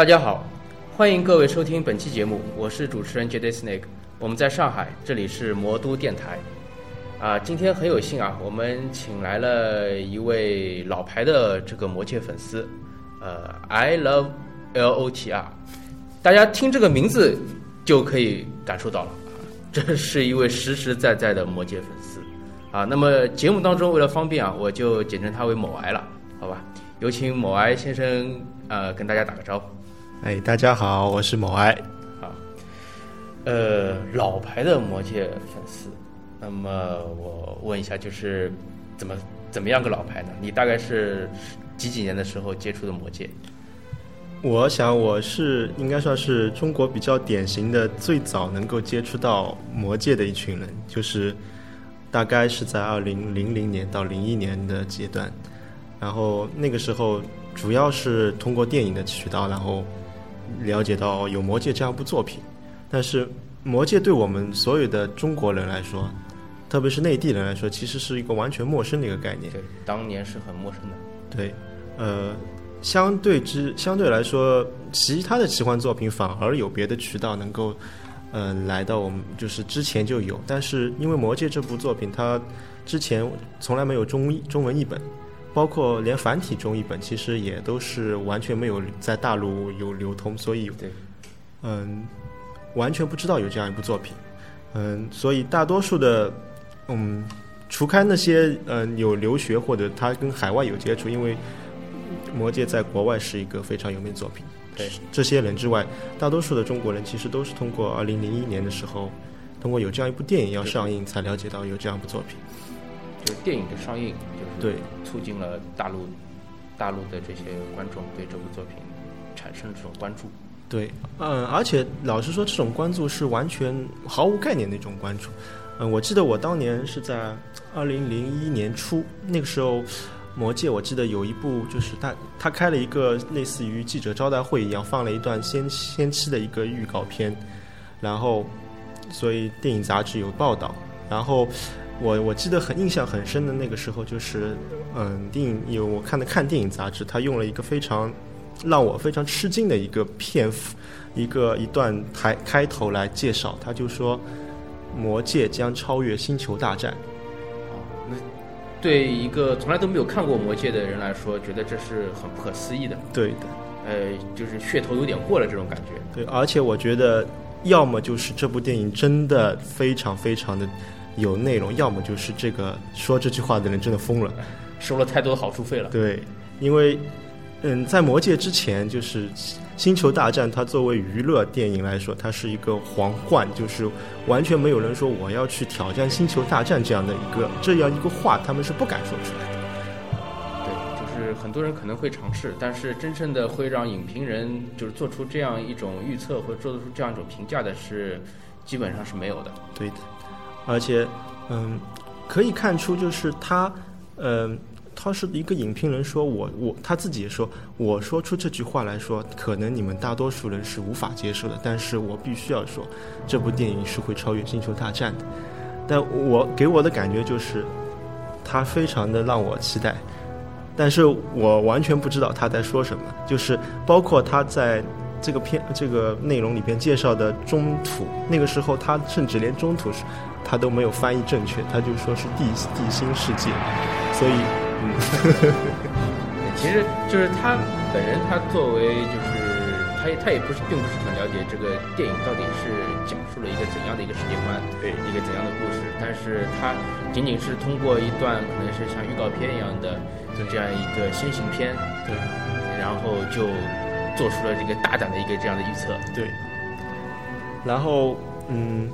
大家好，欢迎各位收听本期节目，我是主持人 Jade Snake，我们在上海，这里是魔都电台。啊，今天很有幸啊，我们请来了一位老牌的这个魔界粉丝，呃，I love L O T R，大家听这个名字就可以感受到了，这是一位实实在在的魔界粉丝。啊，那么节目当中为了方便啊，我就简称他为某癌了，好吧？有请某癌先生，呃，跟大家打个招呼。哎，大家好，我是某爱。好，呃，老牌的魔界粉丝，那么我问一下，就是怎么怎么样个老牌呢？你大概是几几年的时候接触的魔界？我想我是应该算是中国比较典型的最早能够接触到魔界的一群人，就是大概是在二零零零年到零一年的阶段，然后那个时候主要是通过电影的渠道，然后。了解到有《魔戒》这样一部作品，但是《魔戒》对我们所有的中国人来说，特别是内地人来说，其实是一个完全陌生的一个概念。对，当年是很陌生的。对，呃，相对之相对来说，其他的奇幻作品反而有别的渠道能够，呃，来到我们就是之前就有，但是因为《魔戒》这部作品，它之前从来没有中中文译本。包括连繁体中译本，其实也都是完全没有在大陆有流通，所以，嗯，完全不知道有这样一部作品，嗯，所以大多数的，嗯，除开那些嗯有留学或者他跟海外有接触，因为《魔戒》在国外是一个非常有名的作品，对。这些人之外，大多数的中国人其实都是通过二零零一年的时候，通过有这样一部电影要上映，才了解到有这样一部作品。就是电影的上映，就是对促进了大陆大陆的这些观众对这部作品产生了这种关注。对，嗯，而且老实说，这种关注是完全毫无概念的一种关注。嗯，我记得我当年是在二零零一年初，那个时候《魔戒》，我记得有一部就是他他开了一个类似于记者招待会一样，放了一段先先期的一个预告片，然后所以电影杂志有报道，然后。我我记得很印象很深的那个时候，就是嗯，电影有我看的看电影杂志，他用了一个非常让我非常吃惊的一个片幅，一个一段开开头来介绍，他就说《魔戒》将超越《星球大战》。那对一个从来都没有看过《魔戒》的人来说，觉得这是很不可思议的。对的，呃，就是噱头有点过了这种感觉。对，而且我觉得，要么就是这部电影真的非常非常的。有内容，要么就是这个说这句话的人真的疯了，收了太多好处费了。对，因为，嗯，在《魔戒》之前，就是《星球大战》，它作为娱乐电影来说，它是一个皇冠，就是完全没有人说我要去挑战《星球大战》这样的一个这样一个话，他们是不敢说出来的。对，就是很多人可能会尝试，但是真正的会让影评人就是做出这样一种预测或者做出这样一种评价的，是基本上是没有的。对的。而且，嗯，可以看出，就是他，嗯，他是一个影评人，说我我他自己也说，我说出这句话来说，可能你们大多数人是无法接受的，但是我必须要说，这部电影是会超越《星球大战》的。但我给我的感觉就是，他非常的让我期待，但是我完全不知道他在说什么，就是包括他在。这个片这个内容里边介绍的中土，那个时候他甚至连中土是，他都没有翻译正确，他就说是地地心世界，所以，嗯，其实就是他本人，他作为就是他他也不是并不是很了解这个电影到底是讲述了一个怎样的一个世界观，对。一个怎样的故事，但是他仅仅是通过一段可能是像预告片一样的这样一个先行片，对，然后就。做出了这个大胆的一个这样的预测，对。然后，嗯，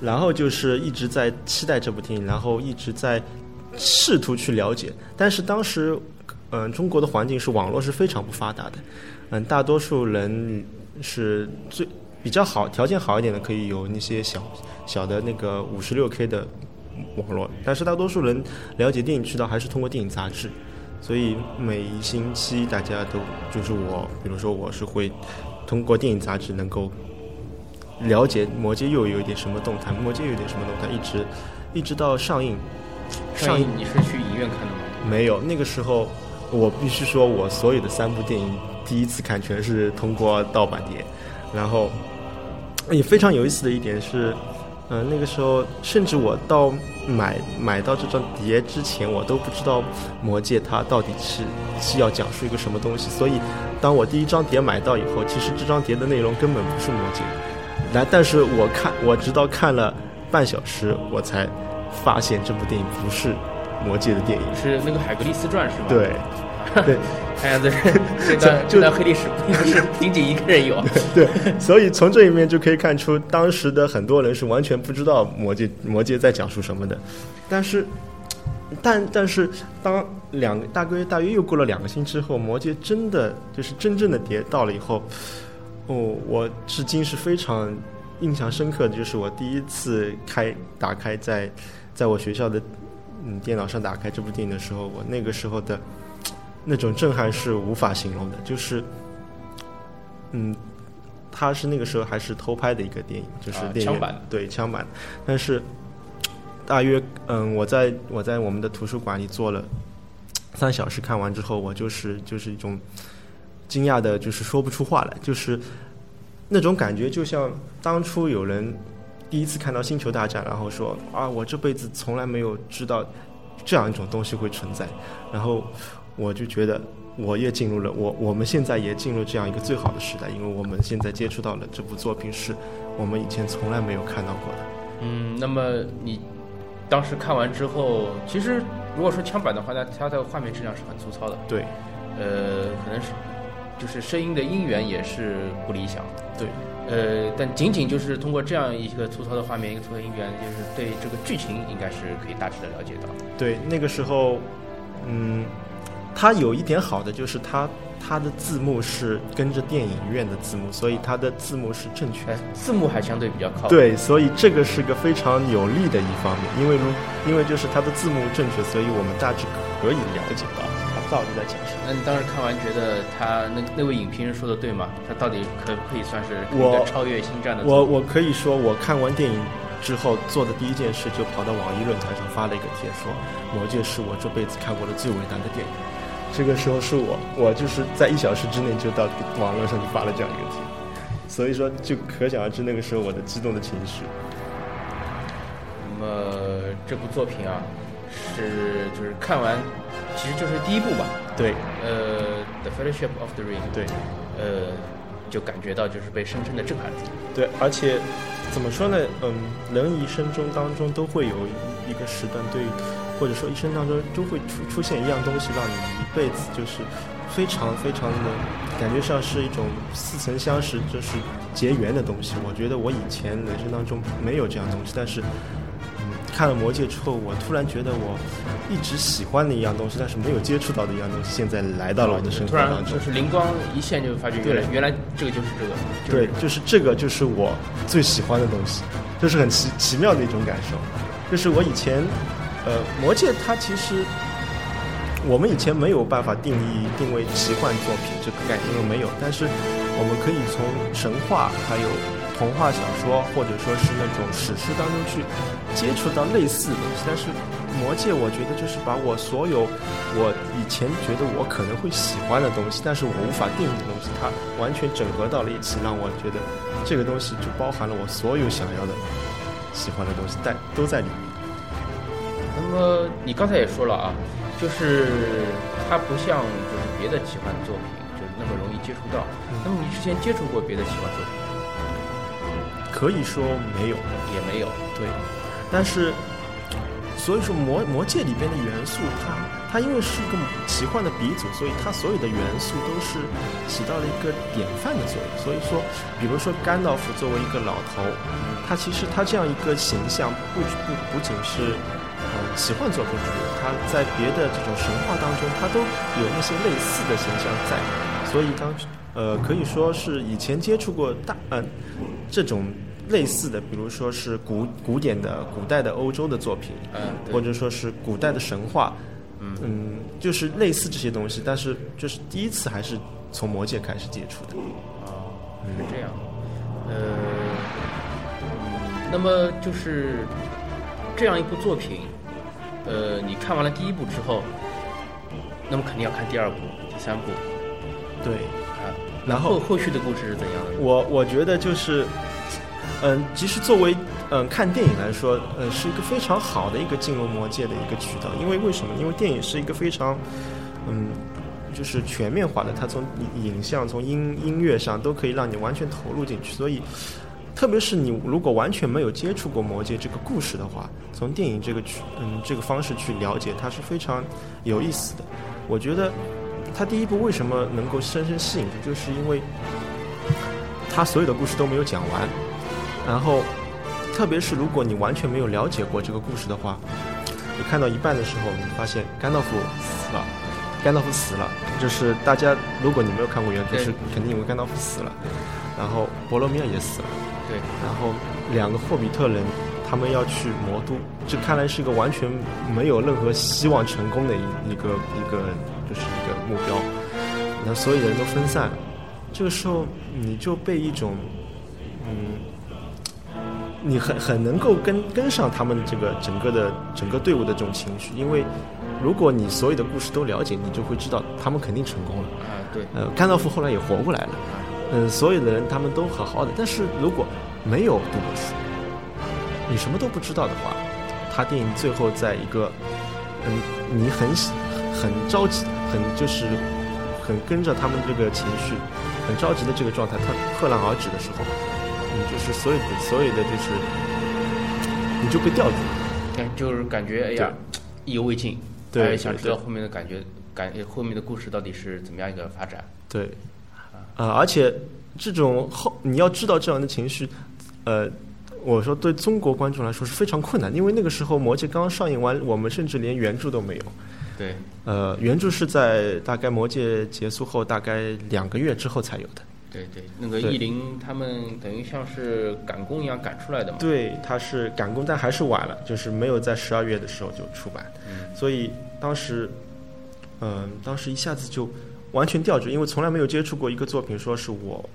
然后就是一直在期待这部电影，然后一直在试图去了解。但是当时，嗯，中国的环境是网络是非常不发达的，嗯，大多数人是最比较好条件好一点的，可以有那些小小的那个五十六 K 的网络，但是大多数人了解电影渠道还是通过电影杂志。所以每一星期，大家都就是我，比如说我是会通过电影杂志能够了解《魔戒》又有一点什么动态，《魔戒》有点什么动态，一直一直到上映。上映你是去影院看的吗？没有，那个时候我必须说，我所有的三部电影第一次看全是通过盗版碟，然后也非常有意思的一点是，嗯、那个时候甚至我到买买到这张碟之前，我都不知道《魔戒》它到底是是要讲述一个什么东西，所以当我第一张碟买到以后，其实这张碟的内容根本不是《魔戒》，来，但是我看我直到看了半小时，我才发现这部电影不是《魔戒》的电影。是那个《海格力斯传》是吗？对，对，看样子是这段就这段黑历史不是 仅仅一个人有。对，所以从这里面就可以看出，当时的很多人是完全不知道魔戒魔戒在讲述什么的。但是，但但是当两个大约大约又过了两个星期之后，魔戒真的就是真正的跌到了以后，哦，我至今是非常印象深刻的，就是我第一次开打开在在我学校的嗯电脑上打开这部电影的时候，我那个时候的那种震撼是无法形容的，就是嗯。它是那个时候还是偷拍的一个电影，就是啊电影、枪版对枪版，但是大约嗯，我在我在我们的图书馆里坐了三小时，看完之后，我就是就是一种惊讶的，就是说不出话来，就是那种感觉，就像当初有人第一次看到《星球大战》，然后说啊，我这辈子从来没有知道这样一种东西会存在，然后我就觉得。我也进入了我我们现在也进入这样一个最好的时代，因为我们现在接触到了这部作品是我们以前从来没有看到过的。嗯，那么你当时看完之后，其实如果说枪版的话，那它的画面质量是很粗糙的，对呃，可能是就是声音的音源也是不理想。对，呃，但仅仅就是通过这样一个粗糙的画面，一个粗糙的音源，就是对这个剧情应该是可以大致的了解到。对，那个时候，嗯，它有一点好的就是它它的字幕是跟着电影院的字幕，所以它的字幕是正确字幕还相对比较靠谱。对，所以这个是个非常有利的一方面，因为如因为就是它的字幕正确，所以我们大致可以了解到它到底在讲什么。那你当时看完觉得他那那位影评人说的对吗？他到底可不可以算是一我个超越星战的？我我可以说，我看完电影之后做的第一件事就跑到网易论坛上发了一个帖，说《魔戒》是我这辈子看过的最伟大的电影。这个时候是我，我就是在一小时之内就到网络上就发了这样一个帖，所以说就可想而知那个时候我的激动的情绪。那么这部作品啊，是就是看完，其实就是第一部吧。对呃，《The Fellowship of the Ring》。对呃，就感觉到就是被深深的震撼住。对，而且怎么说呢？嗯，人一生中当中都会有一一个时段对，或者说一生当中都会出出现一样东西，让你一辈子就是非常非常的感觉上是一种似曾相识，就是结缘的东西。我觉得我以前人生当中没有这样东西，但是。嗯，看了《魔戒》之后，我突然觉得我一直喜欢的一样东西，但是没有接触到的一样东西，现在来到了我的生活突然当中就。是灵光一现，就发觉原来原来这个就是这个。就是对，就是这个就是我最喜欢的东西，就是很奇奇妙的一种感受。就是我以前，呃，《魔戒》它其实我们以前没有办法定义定位奇幻作品这个概念，因为没有。但是我们可以从神话还有童话小说，或者说是那种史诗当中去接触到类似的东西。但是《魔戒》，我觉得就是把我所有我以前觉得我可能会喜欢的东西，但是我无法定义的东西，它完全整合到了一起，让我觉得这个东西就包含了我所有想要的、喜欢的东西，但都在里面。那么你刚才也说了啊，就是它不像就是别的奇幻作品，就是那么容易接触到。那么你之前接触过别的奇幻作品吗？可以说没有，也没有。对，但是所以说魔魔戒里边的元素它，它因为是一个奇幻的鼻祖，所以它所有的元素都是起到了一个典范的作用。所以说，比如说甘道夫作为一个老头，他其实他这样一个形象不不不仅是呃奇幻作品中有，他在别的这种神话当中，他都有那些类似的形象在。所以当呃可以说是以前接触过大嗯、这种类似的，比如说是古古典的古代的欧洲的作品，嗯，或者说是古代的神话，嗯就是类似这些东西，但是就是第一次还是从魔界开始接触的。啊，是这样。呃，那么就是这样一部作品，呃，你看完了第一部之后，那么肯定要看第二部、第三部。对，啊然后后后续的故事是怎样的？我我觉得就是，嗯，其实作为嗯看电影来说，呃，是一个非常好的一个进入魔界的一个渠道。因为为什么？因为电影是一个非常嗯，就是全面化的，它从影影像、从音音乐上都可以让你完全投入进去。所以，特别是你如果完全没有接触过魔界这个故事的话，从电影这个去嗯这个方式去了解，它是非常有意思的。我觉得它第一部为什么能够深深吸引住，就是因为他所有的故事都没有讲完，然后，特别是如果你完全没有了解过这个故事的话，你看到一半的时候，你发现甘道夫死了，甘道夫死了，就是大家如果你没有看过原著，是肯定以为甘道夫死了，然后博罗米尔也死了，对，然后两个霍比特人他们要去魔都，这看来是一个完全没有任何希望成功的一一个一个就是一个目标，那所有人都分散了，这个时候你就被一种嗯，你很很能够跟跟上他们这个整个的整个队伍的这种情绪，因为如果你所有的故事都了解，你就会知道他们肯定成功了。啊，对，呃，甘道夫后来也活过来了，嗯、所有的人他们都好好的。但是如果没有读过书，你什么都不知道的话，他电影最后在一个，嗯，你很喜很着急，很就是很跟着他们这个情绪，很着急的这个状态，他破浪而止的时候，你就是所有的所有的就是，你就被吊住了。感就是感觉哎呀，意犹未尽，对还想知道后面的感觉，感后面的故事到底是怎么样一个发展？对，啊、而且这种后你要知道这样的情绪，呃，我说对中国观众来说是非常困难，因为那个时候《魔戒》刚刚上映完，我们甚至连原著都没有。对，呃，原著是在大概《魔戒》结束后大概两个月之后才有的。对对，那个意林他们等于像是赶工一样赶出来的嘛。对，他是赶工，但还是晚了，就是没有在十二月的时候就出版，嗯所以当时，嗯、当时一下子就完全吊住，因为从来没有接触过一个作品，说是我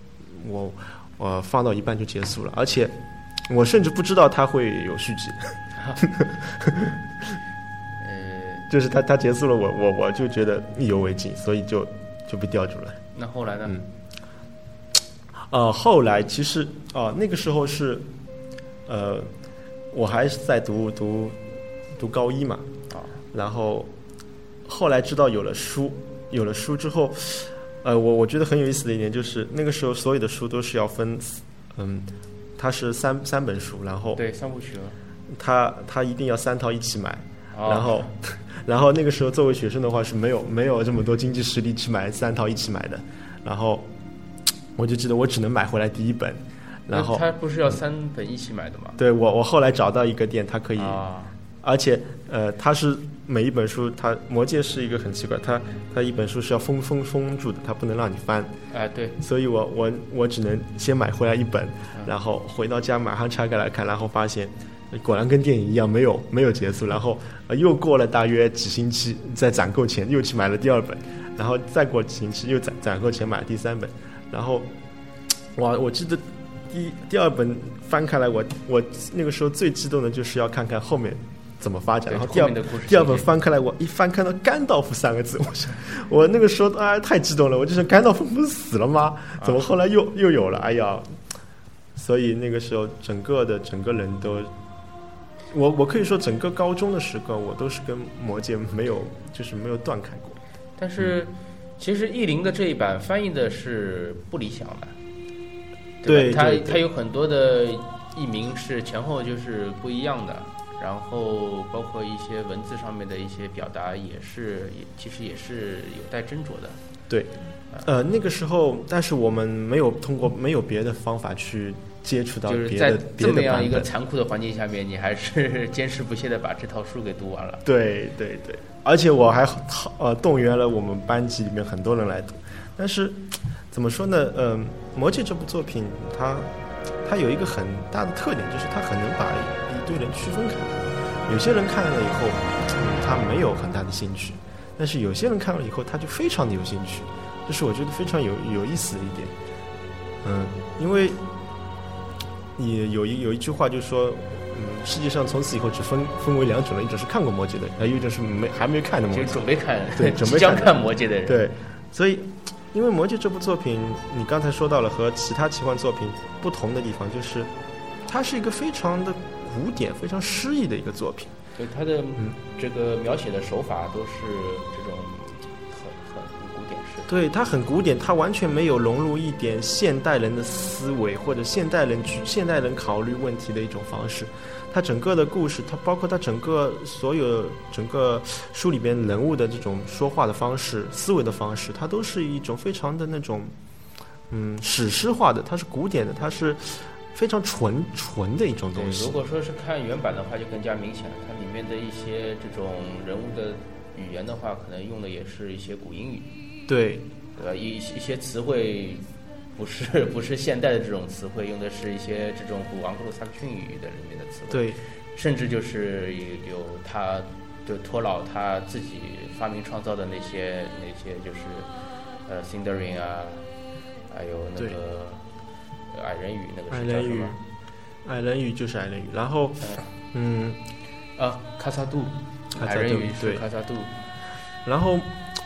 我我放到一半就结束了，而且我甚至不知道它会有续集，呃，就是他，他结束了，我我我就觉得意犹未尽，所以就就被吊住了。那后来呢？嗯呃，后来其实啊、那个时候是，呃，我还是在读读读高一嘛，啊，然后后来知道有了书，有了书之后，呃，我我觉得很有意思的一点就是，那个时候所有的书都是要分，嗯，它是三三本书，然后对，三部曲了。它它一定要三套一起买，哦然后 然后那个时候作为学生的话是没有没有这么多经济实力去买三套一起买的，然后我就记得我只能买回来第一本，然后那他不是要三本一起买的吗？对我我后来找到一个店，它可以啊，而且呃，它是每一本书，它《魔戒》是一个很奇怪，它它一本书是要封封封住的，它不能让你翻，哎，对，所以我我我只能先买回来一本，然后回到家马上拆开来看，然后发现呃果然跟电影一样没有没有结束，然后呃又过了大约几星期，在攒够钱又去买了第二本，然后再过几星期又攒攒够钱买了第三本，然后 哇，我记得第第二本翻开来，我我那个时候最激动的就是要看看后面怎么发展，然后第二后面的故事第二本翻开来，我一翻看到甘道夫三个字，我想我那个时候啊太激动了，我就想甘道夫不是死了吗？怎么后来又又有了？哎呀，所以那个时候整个的整个人都，我我可以说整个高中的时光，我都是跟魔戒没有就是没有断开过。但是其实译林的这一版翻译的是不理想的，对吧？它它有很多的译名是前后就是不一样的，然后包括一些文字上面的一些表达也是也其实也是有待斟酌的。对，呃，那个时候，但是我们没有通过没有别的方法去接触到就是在别的这么样一个。残酷的环境下面，你还是 坚持不懈的把这套书给读完了。对对对，而且我还呃动员了我们班级里面很多人来读，但是怎么说呢？嗯、魔戒》这部作品它它有一个很大的特点，就是它很能把一一堆人区分开来。有些人看了以后，嗯他没有很大的兴趣，但是有些人看了以后，他就非常的有兴趣，这是我觉得非常有有意思的一点。嗯，因为你有一有一句话就说，嗯，世界上从此以后只分分为两种人，一种是看过《魔戒》的人，还有一种是没还没看的《魔戒。准备看，对准备即将看看《魔戒》的人，对，所以因为《魔戒》这部作品，你刚才说到了和其他奇幻作品不同的地方，就是它是一个非常的古典、非常诗意的一个作品。对它的嗯这个描写的手法都是这种。对，它很古典，它完全没有融入一点现代人的思维或者现代人去现代人考虑问题的一种方式。它整个的故事，它包括它整个所有整个书里边人物的这种说话的方式、思维的方式，它都是一种非常的那种嗯史诗化的，它是古典的，它是非常纯纯的一种东，西如。果说是看原版的话，就更加明显了。它里面的一些这种人物的语言的话，可能用的也是一些古英语，对对吧？一一些词汇不是不是现代的这种词汇，用的是一些这种古昂格鲁萨克逊语的里面的词汇。对甚至就是有他就托老他自己发明创造的那些那些就是呃 Cinderin 啊，还有那个呃矮人语那个矮人语是叫什么？，矮人语就是矮人语，然后嗯。啊，卡萨杜，矮人语是对卡萨杜，然后，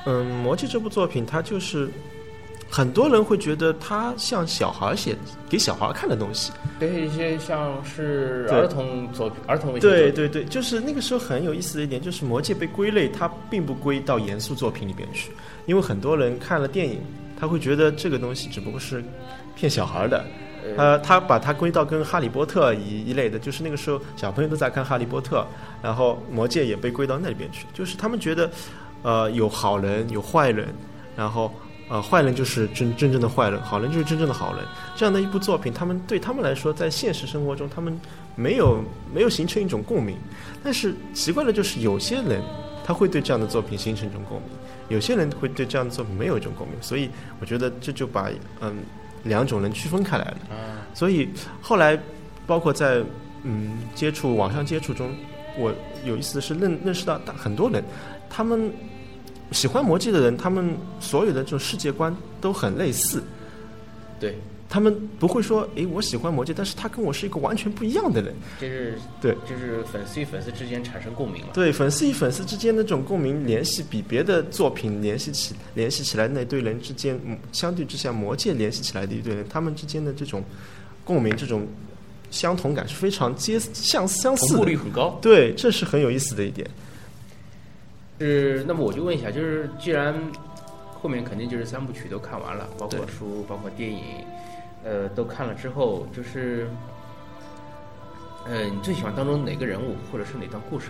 嗯，《魔戒》这部作品，它就是很多人会觉得它像小孩写给小孩看的东西。对一些像是儿童作品、儿童文学，对对对，就是那个时候很有意思的一点，就是《魔戒》被归类，它并不归到严肃作品里边去，因为很多人看了电影，他会觉得这个东西只不过是骗小孩的。呃，呃，他把它归到跟《哈利波特》一一类的，就是那个时候小朋友都在看《哈利波特》，然后《魔戒》也被归到那里边去，就是他们觉得，呃，有好人有坏人，然后呃，坏人。就是真真正的坏人，好人就是真正的好人，这样的一部作品，他们对他们来说，在现实生活中，他们没有没有形成一种共鸣，但是奇怪的就是有些人他会对这样的作品形成一种共鸣，有些人会对这样的作品没有一种共鸣，所以我觉得这就把嗯两种人区分开来了。所以后来，包括在嗯接触网上接触中，我有意思的是认认识到大很多人，他们喜欢魔戒的人，他们所有的这种世界观都很类似。对，他们不会说，诶，我喜欢魔戒，但是他跟我是一个完全不一样的人。这是对，就是粉丝与粉丝之间产生共鸣了。对，粉丝与粉丝之间的这种共鸣联系，比别的作品联系起联系起来那对人之间，嗯，相对之下，魔戒联系起来的一对人，他们之间的这种共鸣，这种相同感是非常接相相同步似的。率很高。对，这是很有意思的一点。是，那么我就问一下，就是既然后面肯定就是三部曲都看完了，包括书，包括电影，呃，都看了之后，就是，呃，你最喜欢当中哪个人物，或者是哪段故事？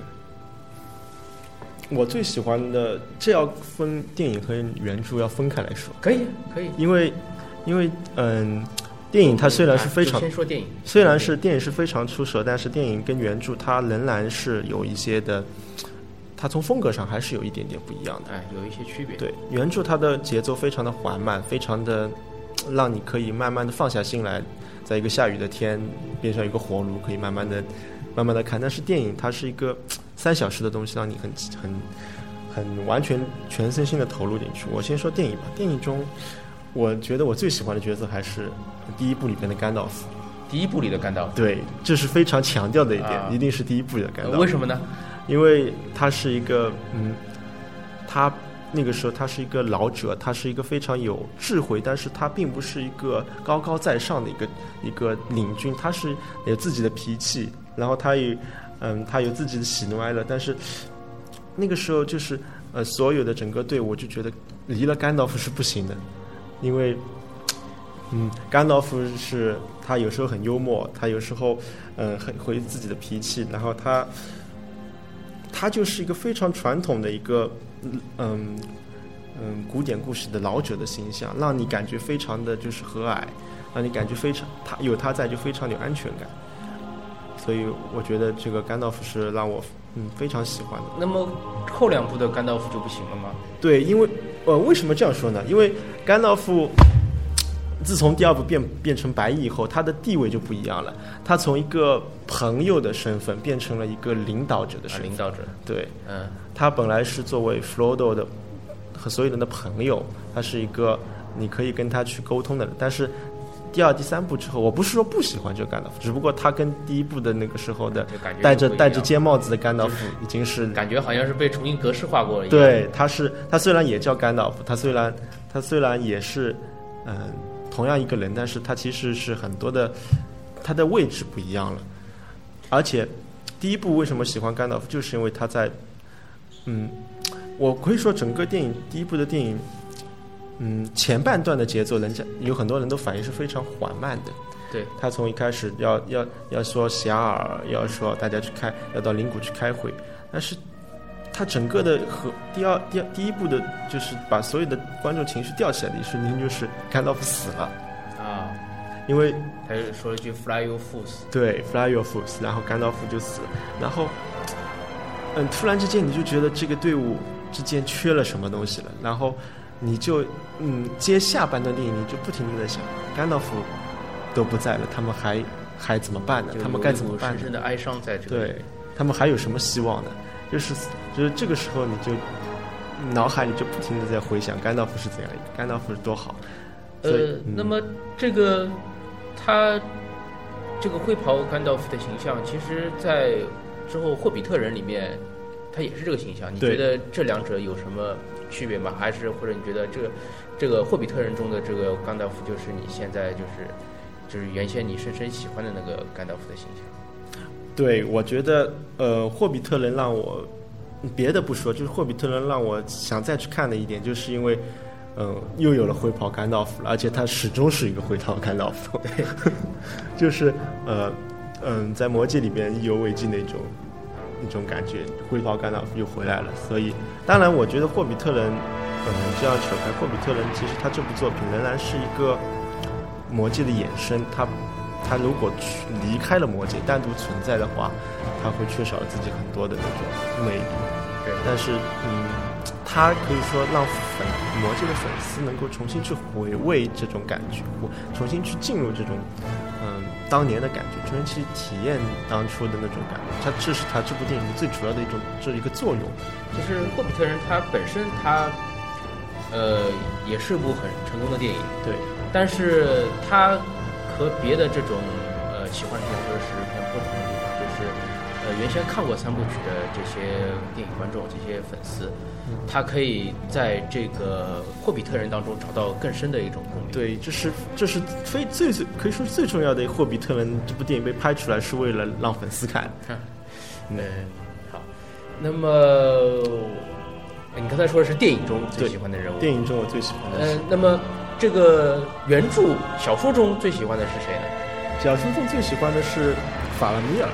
我最喜欢的，这要分电影和原著要分开来说，可以，可以。因为，因为，嗯，电影它虽然是非常先说电影，虽然是电影是非常出色，但是电影跟原著它仍然是有一些的，它从风格上还是有一点点不一样的。哎，有一些区别。对，原著它的节奏非常的缓慢，非常的让你可以慢慢的放下心来，在一个下雨的天边上有个火炉，可以慢慢的、慢慢的看。但是电影它是一个三小时的东西，让你很很很完全全身心的投入进去。我先说电影吧，电影中我觉得我最喜欢的角色还是第一部里边的甘道夫。第一部里的甘道夫，对，这是非常强调的一点，啊一定是第一部里的甘道夫。呃为什么呢？因为他是一个，嗯，他那个时候他是一个老者，他是一个非常有智慧，但是他并不是一个高高在上的一个一个领军，他是有自己的脾气，然后他也，嗯，他有自己的喜怒哀乐，但是那个时候就是，呃，所有的整个队伍就觉得离了甘道夫是不行的，因为。嗯，甘道夫是他有时候很幽默，他有时候，嗯、很会自己的脾气，然后他他就是一个非常传统的一个，嗯嗯，古典故事的老者的形象，让你感觉非常的就是和蔼，让你感觉非常他有他在就非常有安全感。所以我觉得这个甘道夫是让我嗯非常喜欢的。那么后两部的甘道夫就不行了吗？对，因为呃，为什么这样说呢？因为甘道夫自从第二部变变成白衣以后，他的地位就不一样了。他从一个朋友的身份变成了一个领导者的啊，身份。领导者，对，嗯，他本来是作为弗罗多的和所有人的朋友，他是一个你可以跟他去沟通的人，但是第二、第三部之后，我不是说不喜欢这个甘道夫，只不过他跟第一部的那个时候的戴着戴着尖帽子的甘道夫已经是感觉好像是被重新格式化过了一样。对，他是他虽然也叫甘道夫，他虽然他虽然也是嗯、同样一个人，但是他其实是很多的他的位置不一样了。而且第一部为什么喜欢甘道夫，就是因为他在嗯，我可以说整个电影第一部的电影，嗯，前半段的节奏，人家有很多人都反应是非常缓慢的。对，他从一开始要要要说霞尔，要说大家去开，要到灵谷去开会，但是他整个的和第二第二第一部的，就是把所有的观众情绪吊起来的一瞬间，就是甘道夫死了，啊，因为他就说了一句 “Fly your fools”，对 Fly your fools，然后甘道夫就死了，然后嗯，突然之间你就觉得这个队伍之间缺了什么东西了，然后你就嗯接下半段电影，你就不停的在想，甘道夫都不在了，他们还还怎么办呢？他们该怎么办呢深？深的哀伤在这里对。他们还有什么希望呢？就是就是这个时候，你就脑海里就不停的在回想甘道夫是怎样一个，甘道夫是多好。呃，嗯那么这个他这个会袍甘道夫的形象，其实，在之后《霍比特人》里面，他也是这个形象。你觉得这两者有什么区别吗？还是或者你觉得这个这个《霍比特人》中的这个甘道夫，就是你现在就是就是原先你深深喜欢的那个甘道夫的形象？对，我觉得呃，霍比特人让我别的不说，就是霍比特人让我想再去看的一点，就是因为嗯、又有了灰袍甘道夫了，而且他始终是一个灰袍甘道夫，就是呃嗯，在魔戒里边意犹未尽那种那种感觉，挥袍甘道夫又回来了。所以，当然，我觉得霍比特人，可能就要扯开，霍比特人其实他这部作品仍然是一个魔戒的衍生，他他如果去离开了魔戒，单独存在的话，他会缺少了自己很多的那种魅力。对但是，嗯，他可以说让粉魔界的粉丝能够重新去回味这种感觉，或重新去进入这种嗯当年的感觉，重新去体验当初的那种感觉。他这是他这部电影最主要的一种这一个作用。就是《霍比特人》它本身它呃也是部很成功的电影，对，但是它和别的这种呃奇幻片或者史原先看过三部曲的这些电影观众、这些粉丝，他可以在这个《霍比特人》当中找到更深的一种共鸣。对，这是这是非最最可以说是最重要的。《霍比特人》这部电影被拍出来是为了让粉丝看。嗯，好，那么你刚才说的是电影中最喜欢的人物，电影中我最喜欢的是嗯，那么这个原著小说中最喜欢的是谁呢？小说中最喜欢的是法拉米尔，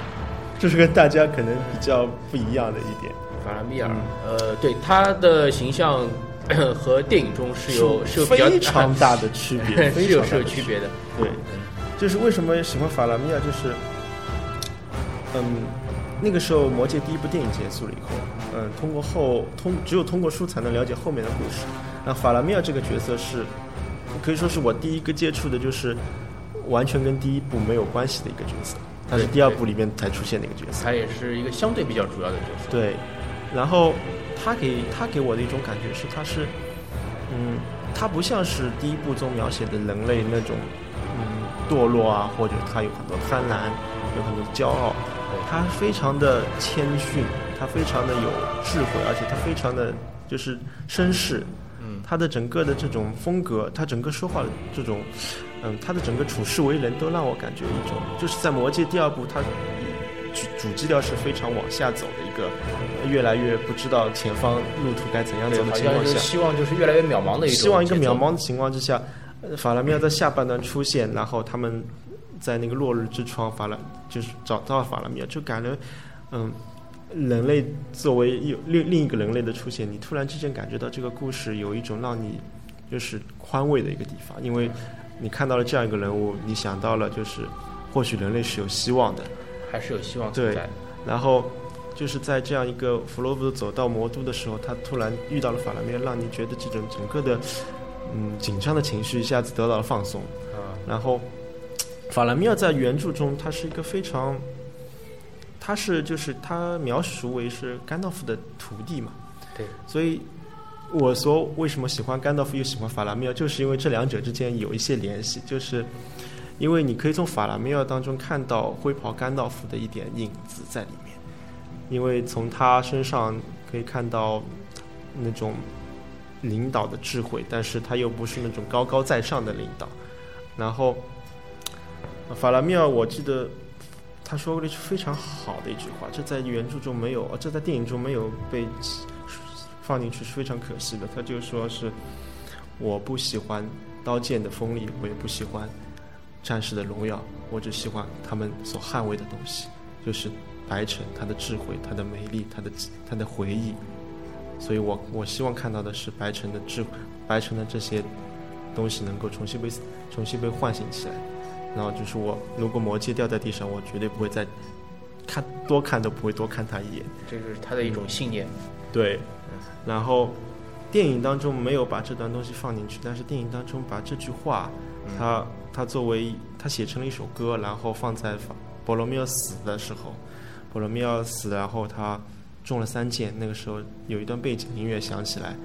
这是跟大家可能比较不一样的一点。法拉米尔，呃，对他的形象 和电影中是有是有非常大的区别，是有非常大的是有区别的。对，就是为什么喜欢法拉米尔，就是，嗯，那个时候《魔戒》第一部电影结束了以后，嗯，通过后通只有通过书才能了解后面的故事。那法拉米尔这个角色是，可以说是我第一个接触的，就是完全跟第一部没有关系的一个角色，他是第二部里面才出现的一个角色。他也是一个相对比较主要的角色。对，然后他给他给我的一种感觉是，他是，嗯，他不像是第一部中描写的人类那种，嗯，堕落啊，或者他有很多贪婪，有很多骄傲，他非常的谦逊，他非常的有智慧，而且他非常的就是绅士，嗯，他的整个的这种风格，他整个说话的这种，嗯，他的整个处世为人都让我感觉一种，就是在《魔戒》第二部，他主主基调是非常往下走的一个，越来越不知道前方路途该怎样，走的情况下，希望就是越来越渺茫的一种希望一个渺茫的情况之下，呃法拉米尔在下半段出现，然后他们在那个落日之窗，法拉就是找到法拉米尔，就感觉，嗯，人类作为有另另一个人类的出现，你突然之间感觉到这个故事有一种让你就是宽慰的一个地方，因为你看到了这样一个人物，你想到了就是或许人类是有希望的，还是有希望存对在的。然后就是在这样一个弗罗布走到魔都的时候，他突然遇到了法拉米尔，让你觉得这种整个的嗯紧张的情绪一下子得到了放松。啊，然后法拉米尔在原著中，他是一个非常，他是就是他描述为是甘道夫的徒弟嘛，对，所以我说为什么喜欢甘道夫又喜欢法拉米尔，就是因为这两者之间有一些联系，就是因为你可以从法拉米尔当中看到灰袍甘道夫的一点影子在里面，因为从他身上可以看到那种领导的智慧，但是他又不是那种高高在上的领导。然后法拉米尔，我记得他说过一句非常好的一句话，这在原著中没有，这在电影中没有被。放进去是非常可惜的。他就说是，我不喜欢刀剑的锋利，我也不喜欢战士的荣耀，我只喜欢他们所捍卫的东西，就是白城，他的智慧，他的美丽，他的他的回忆。所以我我希望看到的是白城的智慧，白城的这些东西能够重新被重新被唤醒起来。然后就是我，如果魔戒掉在地上，我绝对不会再看多看都不会多看他一眼。这是他的一种信念。对。然后，电影当中没有把这段东西放进去，但是电影当中把这句话，他他作为他写成了一首歌，然后放在波罗密欧死的时候，波罗密欧死，然后他中了三箭，那个时候有一段背景音乐响起来，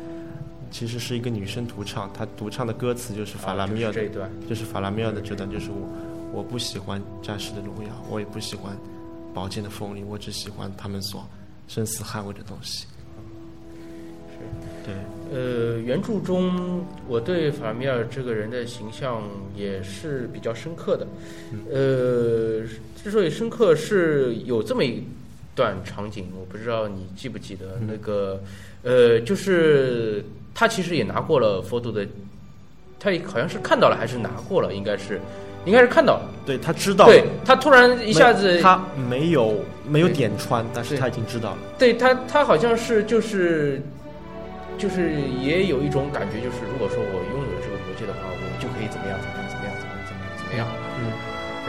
其实是一个女生独唱，她独唱的歌词就是法拉米尔这一段，就是法拉米尔的这段，就是我我不喜欢战士的荣耀，我也不喜欢宝剑的锋利，我只喜欢他们所生死捍卫的东西。对，呃，原著中我对法米尔这个人的形象也是比较深刻的。呃，之所以深刻，是有这么一段场景，我不知道你记不记得那个，呃，就是他其实也拿过了佛度的，他好像是看到了还是拿过了，应该是，应该是看到了。对他知道，对他突然一下子，他没有没有点穿，但是他已经知道了。对他，他好像是就是。就是也有一种感觉，就是如果说我拥有了这个魔戒的话，我就可以怎么样怎么样怎么样怎么样怎么样怎么样。嗯。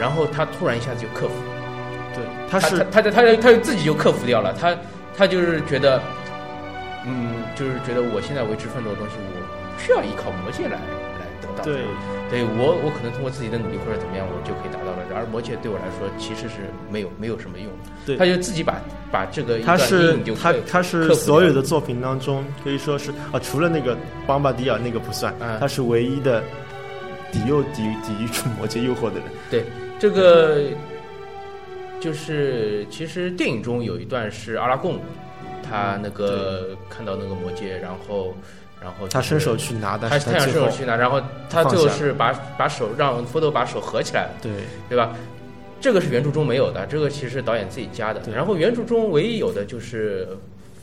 然后他突然一下子就克服。对，他是他他他他自己就克服掉了。他他就是觉得，嗯，就是觉得我现在为之奋斗的东西，我不需要依靠魔戒来到。对。对我我可能通过自己的努力或者怎么样，我就可以达到了。而魔戒对我来说其实是没有没有什么用。对。他就自己把把这个他是他他是所有的作品当中可以说是啊，除了那个邦巴迪尔那个不算，他是唯一的抵诱抵抵御住魔戒诱惑的人。对，这个就是其实电影中有一段是阿拉贡，他那个看到那个魔戒，然后。然后他伸手去拿，但是他想伸手去拿，然后他最后是把把手让佛头把手合起来，对对吧？这个是原著中没有的，这个其实是导演自己加的。然后原著中唯一有的就是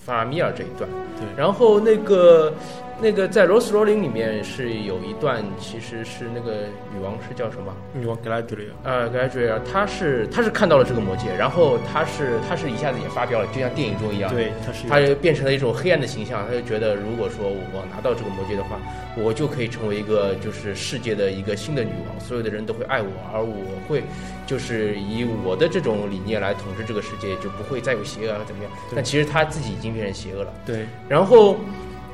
法尔米尔这一段，对。然后那个。那个在《罗斯罗林》里面是有一段，其实是那个女王是叫什么？女王格莱迪尔。呃，格莱迪尔，她是她是看到了这个魔戒，然后她是她是一下子也发飙了，就像电影中一样。对，她是。她变成了一种黑暗的形象，她就觉得如果说我拿到这个魔戒的话，我就可以成为一个就是世界的一个新的女王，所有的人都会爱我，而我会就是以我的这种理念来统治这个世界，就不会再有邪恶啊怎么样？但其实她自己已经变成邪恶了。对，然后。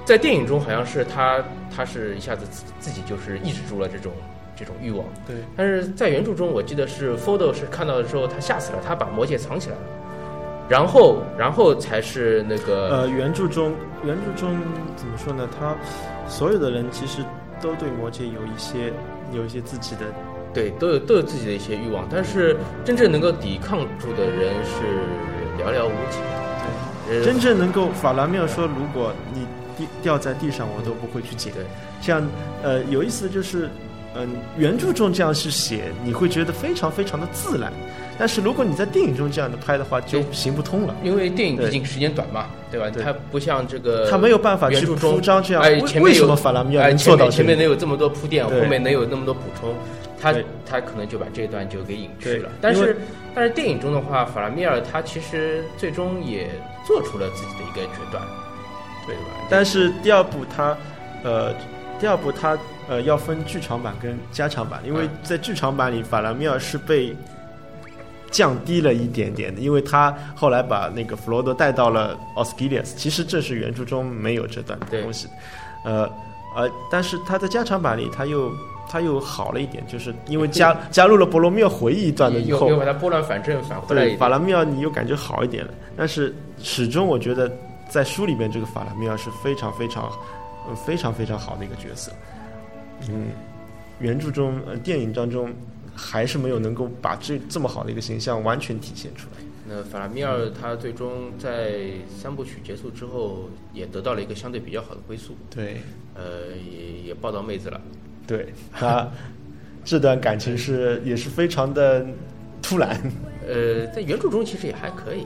在电影中，好像是他，他是一下子自己就是抑制住了这种这种欲望。对。但是在原著中，我记得是 Fodo 是看到的时候，他吓死了，他把魔戒藏起来了，然后，然后才是那个。呃，原著中，原著中怎么说呢？他所有的人其实都对魔戒有一些有一些自己的，对，都有都有自己的一些欲望，但是真正能够抵抗住的人是寥寥无几。对。真正能够，法兰缪说，如果你。掉掉在地上，我都不会去捡。这样，呃，有意思就是，嗯，原著中这样去写，你会觉得非常非常的自然。但是如果你在电影中这样的拍的话，就行不通了。因为电影毕竟时间短嘛，对吧？它不像这个，它没有办法去铺张这样。哎，为什么法拉米尔能做到前面能有这么多铺垫，后面能有那么多补充？他他可能就把这段就给隐去了。但是但是电影中的话，法拉米尔他其实最终也做出了自己的一个决断。对吧？但是第二部它，呃，第二部它呃要分剧场版跟加长版，因为在剧场版里，法兰米尔是被降低了一点点的，因为他后来把那个弗罗多带到了奥斯基利斯，其实这是原著中没有这段东西，呃呃，但是他在加长版里，他又他又好了一点，就是因为 加加入了博罗密尔回忆一段的以后，又把它拨乱反正返回来，法兰米尔你又感觉好一点了，但是始终我觉得。在书里面，这个法拉米尔是非常非常呃非常非常好的一个角色。嗯，原著中、呃电影当中还是没有能够把这这么好的一个形象完全体现出来。那法拉米尔他最终在三部曲结束之后，也得到了一个相对比较好的归宿，对，呃，也也抱到妹子了。对他这段感情是也是非常的突然。呃，在原著中其实也还可以，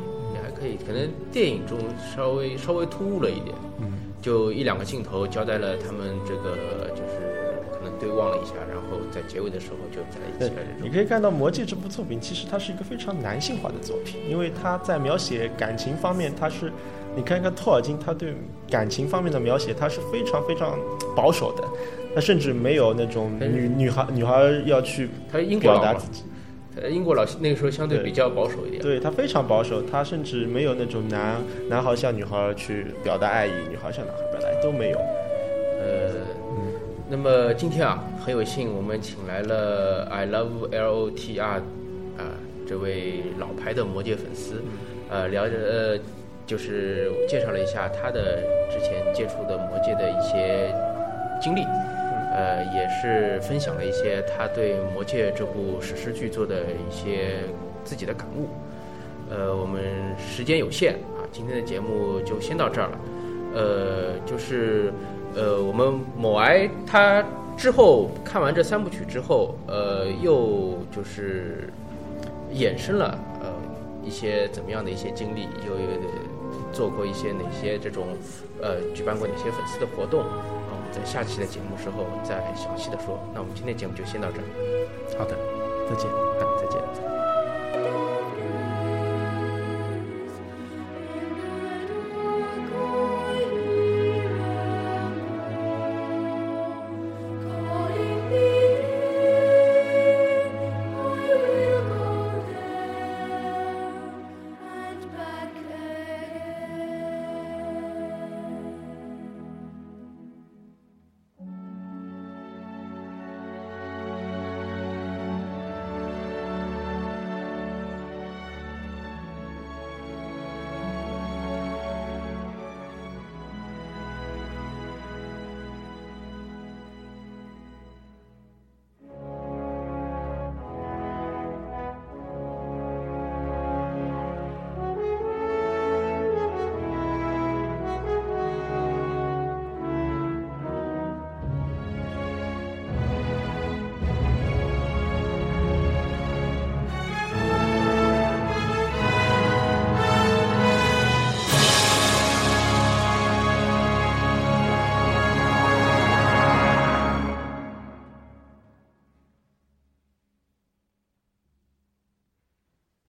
可以，可能电影中稍微稍微突兀了一点，嗯，就一两个镜头交代了他们这个就是可能对望了一下，然后在结尾的时候就在一起了。你可以看到《魔戒》这部作品，其实它是一个非常男性化的作品，因为它在描写感情方面，它是，你看看托尔金，他对感情方面的描写，他是非常非常保守的，他甚至没有那种女女孩女孩要去他英国表达自，己，呃英国老那个时候相对对比较保守一点。对他非常保守，他甚至没有那种男男孩向女孩去表达爱意，女孩向男孩表达爱都没有。呃，那么今天啊，很有幸我们请来了 I Love L O T R 啊、这位老牌的魔界粉丝，呃，聊着呃，就是介绍了一下他的之前接触的魔界的一些经历，呃，也是分享了一些他对魔戒这部史诗巨作的一些自己的感悟。呃，我们时间有限啊，今天的节目就先到这儿了。呃，就是呃，我们某癌他之后看完这三部曲之后，呃，又就是衍生了呃一些怎么样的一些经历，又有做过一些哪些这种呃举办过哪些粉丝的活动，在下期的节目时候再详细的说。那我们今天节目就先到这儿，好的，再见。啊，再见。